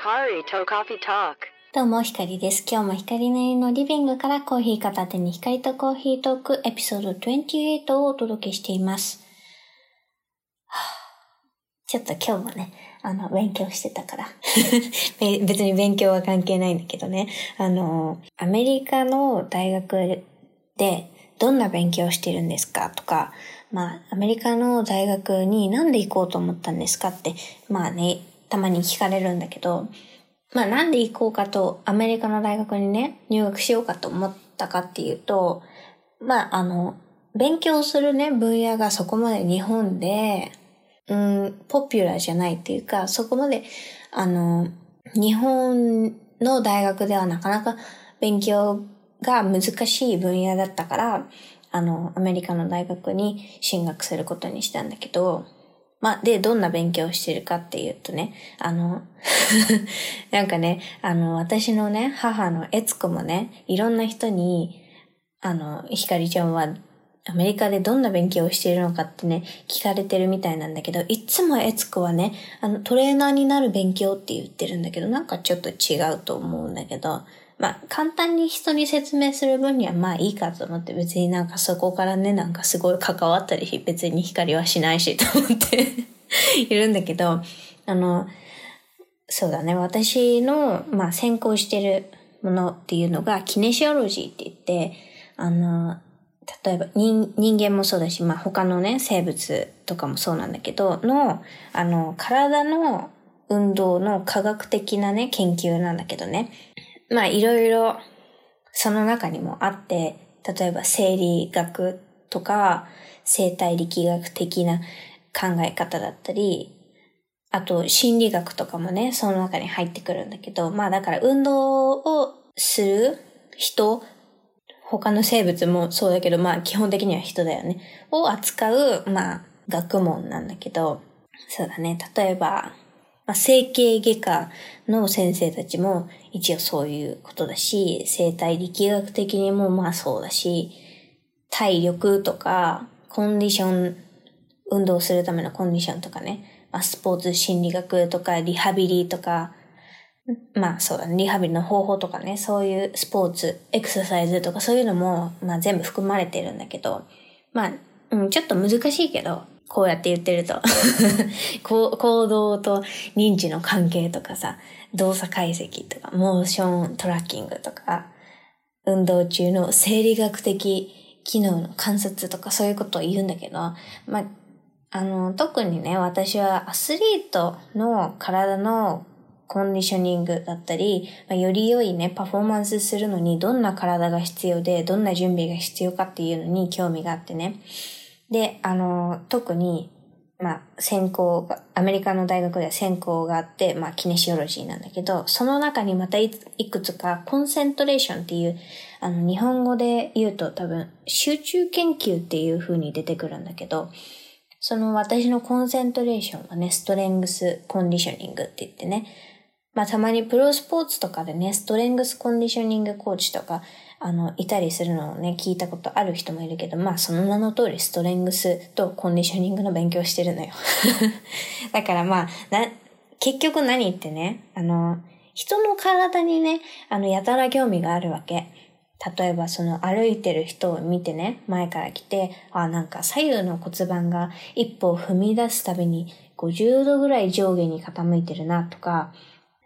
Hikari to Coffee Talk. どうも、ひかりです。今日もひかりなりのリビングからコーヒー片手に光とコーヒートークエピソード28をお届けしています。ちょっと今日もね、あの、勉強してたから。別に勉強は関係ないんだけどね。あの、アメリカの大学でどんな勉強してるんですかとか、まあ、アメリカの大学になんで行こうと思ったんですかって、まあね、たまに聞かれるんだけど、まあなんで行こうかと、アメリカの大学にね、入学しようかと思ったかっていうと、まああの、勉強するね、分野がそこまで日本で、うん、ポピュラーじゃないっていうか、そこまで、あの、日本の大学ではなかなか勉強が難しい分野だったから、あの、アメリカの大学に進学することにしたんだけど、ま、で、どんな勉強をしてるかっていうとね、あの、なんかね、あの、私のね、母のエツコもね、いろんな人に、あの、ひかりちゃんはアメリカでどんな勉強をしているのかってね、聞かれてるみたいなんだけど、いつもエツコはね、あの、トレーナーになる勉強って言ってるんだけど、なんかちょっと違うと思うんだけど、まあ、簡単に人に説明する分にはまあいいかと思って、別になんかそこからね、なんかすごい関わったり、別に光はしないしと思って いるんだけど、あの、そうだね、私の、まあ、専攻してるものっていうのが、キネシオロジーって言って、あの、例えば人間もそうだし、まあ、他のね、生物とかもそうなんだけど、の、あの、体の運動の科学的なね、研究なんだけどね。まあ、いろいろ、その中にもあって、例えば生理学とか、生態力学的な考え方だったり、あと心理学とかもね、その中に入ってくるんだけど、まあだから運動をする人、他の生物もそうだけど、まあ基本的には人だよね。を扱う、まあ学問なんだけど、そうだね。例えば、まあ、整形外科の先生たちも一応そういうことだし、生態力学的にもまあそうだし、体力とか、コンディション、運動するためのコンディションとかね、まあ、スポーツ心理学とか、リハビリとか、まあそうだね、リハビリの方法とかね、そういうスポーツ、エクササイズとかそういうのも、まあ全部含まれてるんだけど、まあ、うん、ちょっと難しいけど、こうやって言ってると。行動と認知の関係とかさ、動作解析とか、モーショントラッキングとか、運動中の生理学的機能の観察とかそういうことを言うんだけど、まあ、あの、特にね、私はアスリートの体のコンディショニングだったり、まあ、より良いね、パフォーマンスするのにどんな体が必要で、どんな準備が必要かっていうのに興味があってね。で、あの、特に、まあ、専攻が、アメリカの大学では専攻があって、まあ、キネシオロジーなんだけど、その中にまたいくつか、コンセントレーションっていう、あの、日本語で言うと多分、集中研究っていう風に出てくるんだけど、その私のコンセントレーションはね、ストレングスコンディショニングって言ってね、まあたまにプロスポーツとかでね、ストレングスコンディショニングコーチとか、あの、いたりするのをね、聞いたことある人もいるけど、まあその名の通りストレングスとコンディショニングの勉強してるのよ。だからまあ、な、結局何ってね、あの、人の体にね、あの、やたら興味があるわけ。例えばその歩いてる人を見てね、前から来て、あ、なんか左右の骨盤が一歩踏み出すたびに50度ぐらい上下に傾いてるなとか、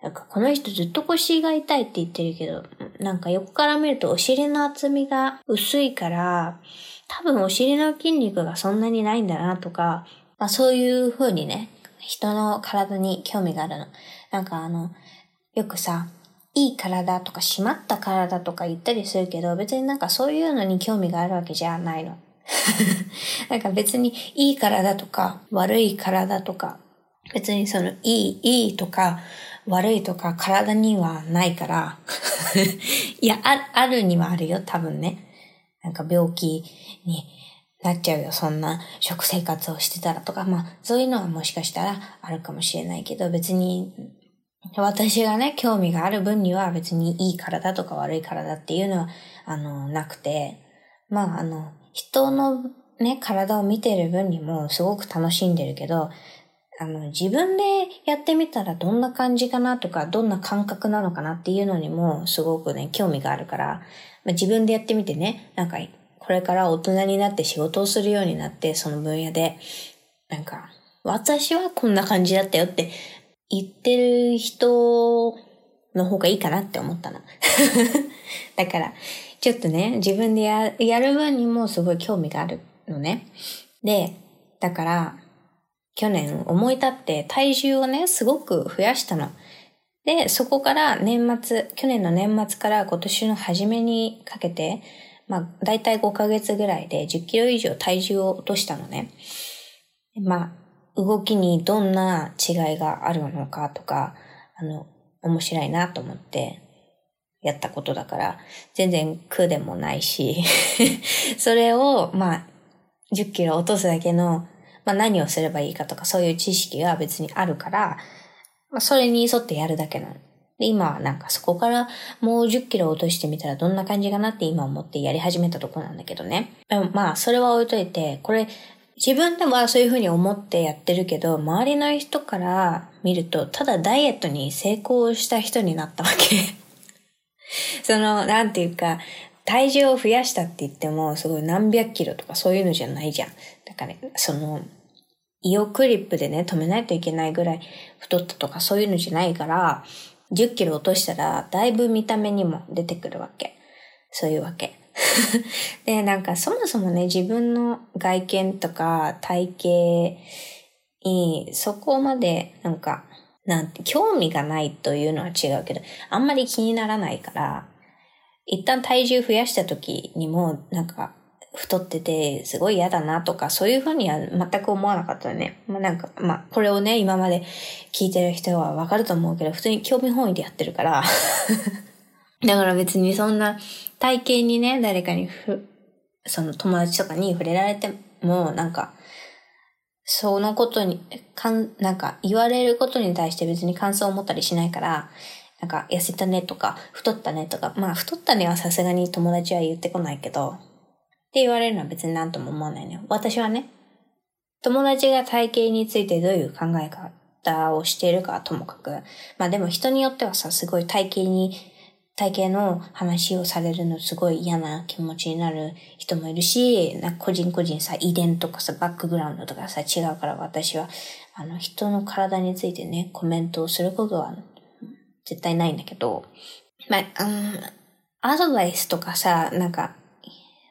なんかこの人ずっと腰が痛いって言ってるけど、なんか横から見るとお尻の厚みが薄いから、多分お尻の筋肉がそんなにないんだなとか、まあそういう風にね、人の体に興味があるの。なんかあの、よくさ、いい体とか締まった体とか言ったりするけど、別になんかそういうのに興味があるわけじゃないの。なんか別にいい体とか悪い体とか、別にそのいい、いいとか悪いとか体にはないから、いや、ああるにはあるよ、多分ね。なんか病気になっちゃうよ、そんな食生活をしてたらとか、まあそういうのはもしかしたらあるかもしれないけど、別に私がね、興味がある分には別にいい体とか悪い体っていうのは、あの、なくて、まあ、あの、人のね、体を見てる分にもすごく楽しんでるけど、あの、自分でやってみたらどんな感じかなとか、どんな感覚なのかなっていうのにもすごくね、興味があるから、まあ、自分でやってみてね、なんか、これから大人になって仕事をするようになって、その分野で、なんか、私はこんな感じだったよって言ってる人の方がいいかなって思ったの。だから、ちょっとね、自分でややる分にもすごい興味があるのね。で、だから、去年思い立って体重をね、すごく増やしたの。で、そこから年末、去年の年末から今年の初めにかけて、まあ、だいたい5ヶ月ぐらいで10キロ以上体重を落としたのね。まあ、動きにどんな違いがあるのかとか、あの、面白いなと思ってやったことだから、全然苦でもないし それを、まあ、10キロ落とすだけのまあ何をすればいいかとかそういう知識が別にあるから、まあそれに沿ってやるだけなの。で、今はなんかそこからもう10キロ落としてみたらどんな感じかなって今思ってやり始めたとこなんだけどね。でもまあそれは置いといて、これ自分でもそういうふうに思ってやってるけど、周りの人から見ると、ただダイエットに成功した人になったわけ。その、なんていうか、体重を増やしたって言っても、すごい何百キロとかそういうのじゃないじゃん。だか、ね、その、イオクリップでね、止めないといけないぐらい太ったとかそういうのじゃないから、10キロ落としたら、だいぶ見た目にも出てくるわけ。そういうわけ。で、なんかそもそもね、自分の外見とか体型にそこまでなんか、なんて、興味がないというのは違うけど、あんまり気にならないから、一旦体重増やした時にも、なんか、太ってて、すごい嫌だなとか、そういうふうには全く思わなかったね。まあなんか、まあ、これをね、今まで聞いてる人はわかると思うけど、普通に興味本位でやってるから。だから別にそんな体型にね、誰かにふ、その友達とかに触れられても、なんか、そのことに、かん、なんか言われることに対して別に感想を持ったりしないから、なんか痩せたねとか、太ったねとか、まあ太ったねはさすがに友達は言ってこないけど、って言われるのは別になんとも思わないのよ。私はね、友達が体型についてどういう考え方をしているかともかく、まあでも人によってはさ、すごい体型に、体型の話をされるのすごい嫌な気持ちになる人もいるし、な個人個人さ、遺伝とかさ、バックグラウンドとかさ、違うから私は、あの、人の体についてね、コメントをすることは絶対ないんだけど、まあ、うん、アドバイスとかさ、なんか、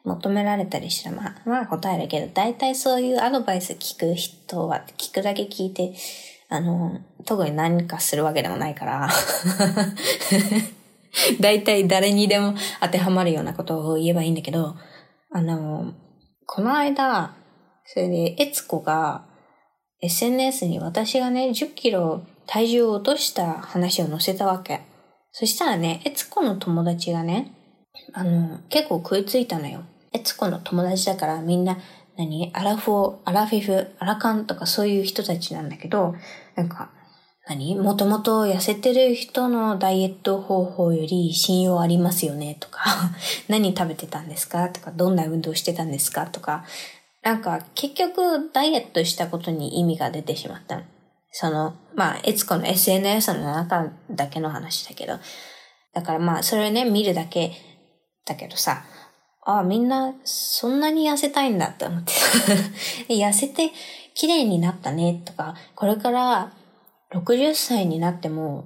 求められたりしたら、まあ、まあ答えるけど、大体そういうアドバイス聞く人は、聞くだけ聞いて、あの、特に何かするわけでもないから、大体誰にでも当てはまるようなことを言えばいいんだけど、あの、この間、それで、エツコが SNS に私がね、10キロ体重を落とした話を載せたわけ。そしたらね、エツコの友達がね、あの、結構食いついたのよ。エツコの友達だからみんな、何？アラフォー、アラフィフ、アラカンとかそういう人たちなんだけど、なんか、何？もともと痩せてる人のダイエット方法より信用ありますよねとか、何食べてたんですか？とか、どんな運動してたんですか？とか、なんか結局ダイエットしたことに意味が出てしまった。その、まあ、エツコの SNS の中だけの話だけど、だからまあ、それね、見るだけだけどさ、ああ、みんな、そんなに痩せたいんだって思って。痩せて綺麗になったねとか、これから60歳になっても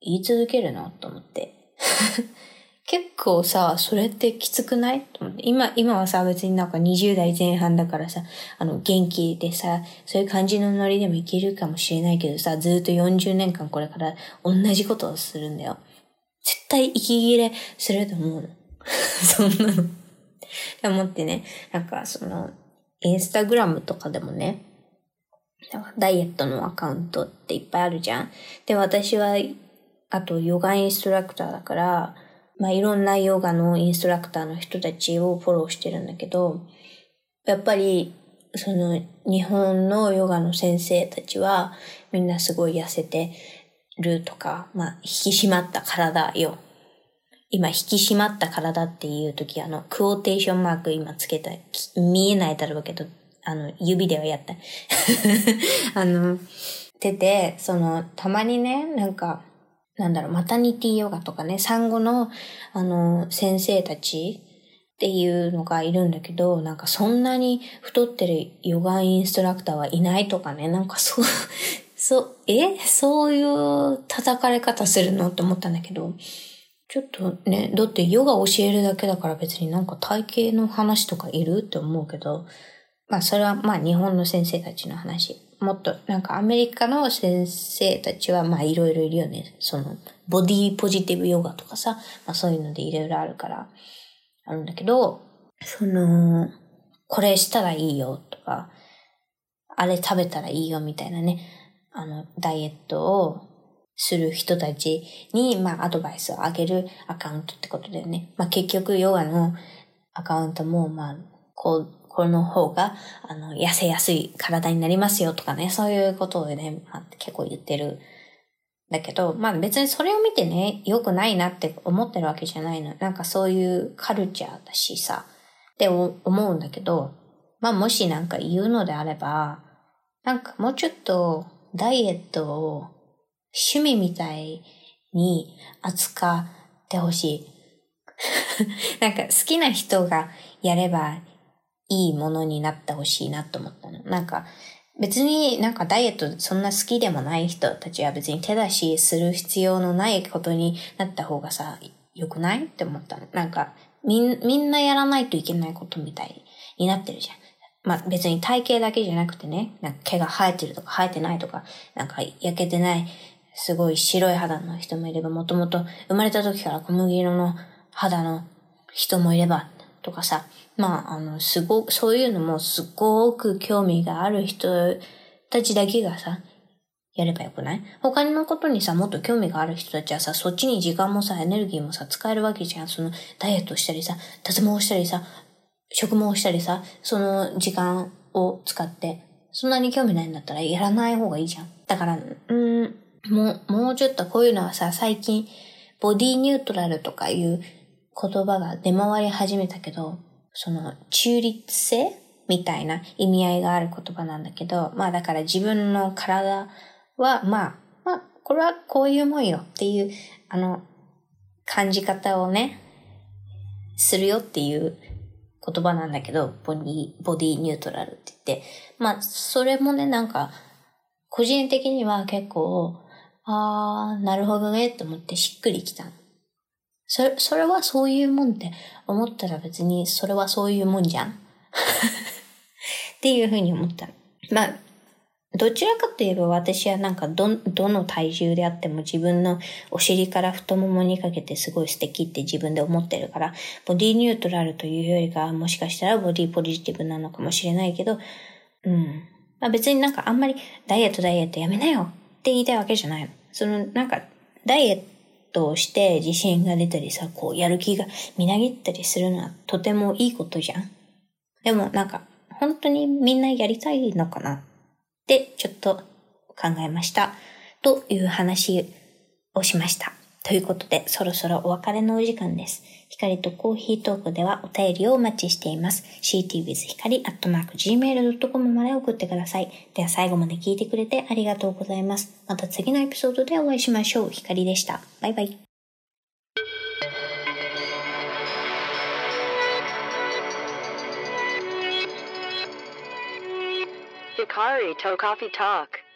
言い続けるのと思って。結構さ、それってきつくない？と思って。今、今はさ、別になんか20代前半だからさ、あの、元気でさ、そういう感じのノリでもいけるかもしれないけどさ、ずっと40年間これから同じことをするんだよ。絶対息切れすると思うの。そんなの。思ってね、なんかその、インスタグラムとかでもね、ダイエットのアカウントっていっぱいあるじゃん。で、私は、あとヨガインストラクターだから、まあいろんなヨガのインストラクターの人たちをフォローしてるんだけど、やっぱり、その日本のヨガの先生たちはみんなすごい痩せてるとか、まあ引き締まった体よ今引き締まった体っていう時、あの、クオーテーションマーク今つけた、見えないだろうけど、あの、指ではやった。あの、てて、その、たまにね、なんか、なんだろう、マタニティヨガとかね、産後の、あの、先生たちっていうのがいるんだけど、なんかそんなに太ってるヨガインストラクターはいないとかね、なんかそう、そう、えそういう叩かれ方するの？って思ったんだけど、ちょっとね、だってヨガ教えるだけだから別になんか体型の話とかいるって思うけど、まあそれはまあ日本の先生たちの話。もっとなんかアメリカの先生たちはまあいろいろいるよね。そのボディポジティブヨガとかさ、まあそういうのでいろいろあるからあるんだけど、その、これしたらいいよとか、あれ食べたらいいよみたいなね、あの、ダイエットをする人たちに、まあ、アドバイスをあげるアカウントってことだよね。まあ、結局、ヨガのアカウントも、まあ、こう、この方が、あの、痩せやすい体になりますよとかね、そういうことをね、まあ、結構言ってる。だけど、まあ別にそれを見てね、良くないなって思ってるわけじゃないの。なんかそういうカルチャーだしさ、って思うんだけど、まあもしなんか言うのであれば、なんかもうちょっとダイエットを趣味みたいに扱ってほしい。なんか好きな人がやればいいものになってほしいなと思ったの。なんか、別になんかダイエットそんな好きでもない人たちは別に手出しする必要のないことになった方がさ、良くない？って思ったの。なんか、みん、みんなやらないといけないことみたいになってるじゃん。まあ別に体型だけじゃなくてね、なんか毛が生えてるとか生えてないとか、なんか焼けてない、すごい白い肌の人もいれば、もともと生まれた時から小麦色の肌の人もいれば、とかさ、まあ、あの、すご、そういうのもすごく興味がある人たちだけがさ、やればよくない？他のことにさ、もっと興味がある人たちはさ、そっちに時間もさ、エネルギーもさ、使えるわけじゃん。その、ダイエットしたりさ、脱毛したりさ、植毛したりさ、その時間を使って、そんなに興味ないんだったらやらない方がいいじゃん。だから、うん、もう、もうちょっとこういうのはさ、最近、ボディニュートラルとかいう言葉が出回り始めたけど、その中立性みたいな意味合いがある言葉なんだけど、まあだから自分の体は、まあ、まあ、これはこういうもんよっていう、あの、感じ方をね、するよっていう言葉なんだけど、ボディ、ボディニュートラルって言って、まあ、それもね、なんか、個人的には結構、あー、なるほどねって思ってしっくりきた。それ、それはそういうもんって思ったら別にそれはそういうもんじゃん っていうふうに思ったまあ、どちらかといえば私はなんかど、どの体重であっても自分のお尻から太ももにかけてすごい素敵って自分で思ってるから、ボディニュートラルというよりかはもしかしたらボディポジティブなのかもしれないけど、うん。まあ別になんかあんまりダイエットダイエットやめなよって言いたいわけじゃないの。そのなんかダイエットをして自信が出たりさ、こうやる気がみなぎったりするのはとてもいいことじゃん。でもなんか本当にみんなやりたいのかなってちょっと考えました。という話をしました。ということで、そろそろお別れのお時間です。光とコーヒートークではお便りをお待ちしています。ctwith 光 gmail.com まで送ってください。では最後まで聞いてくれてありがとうございます。また次のエピソードでお会いしましょう。光でした。バイバイ。Hikari Tokafi Talk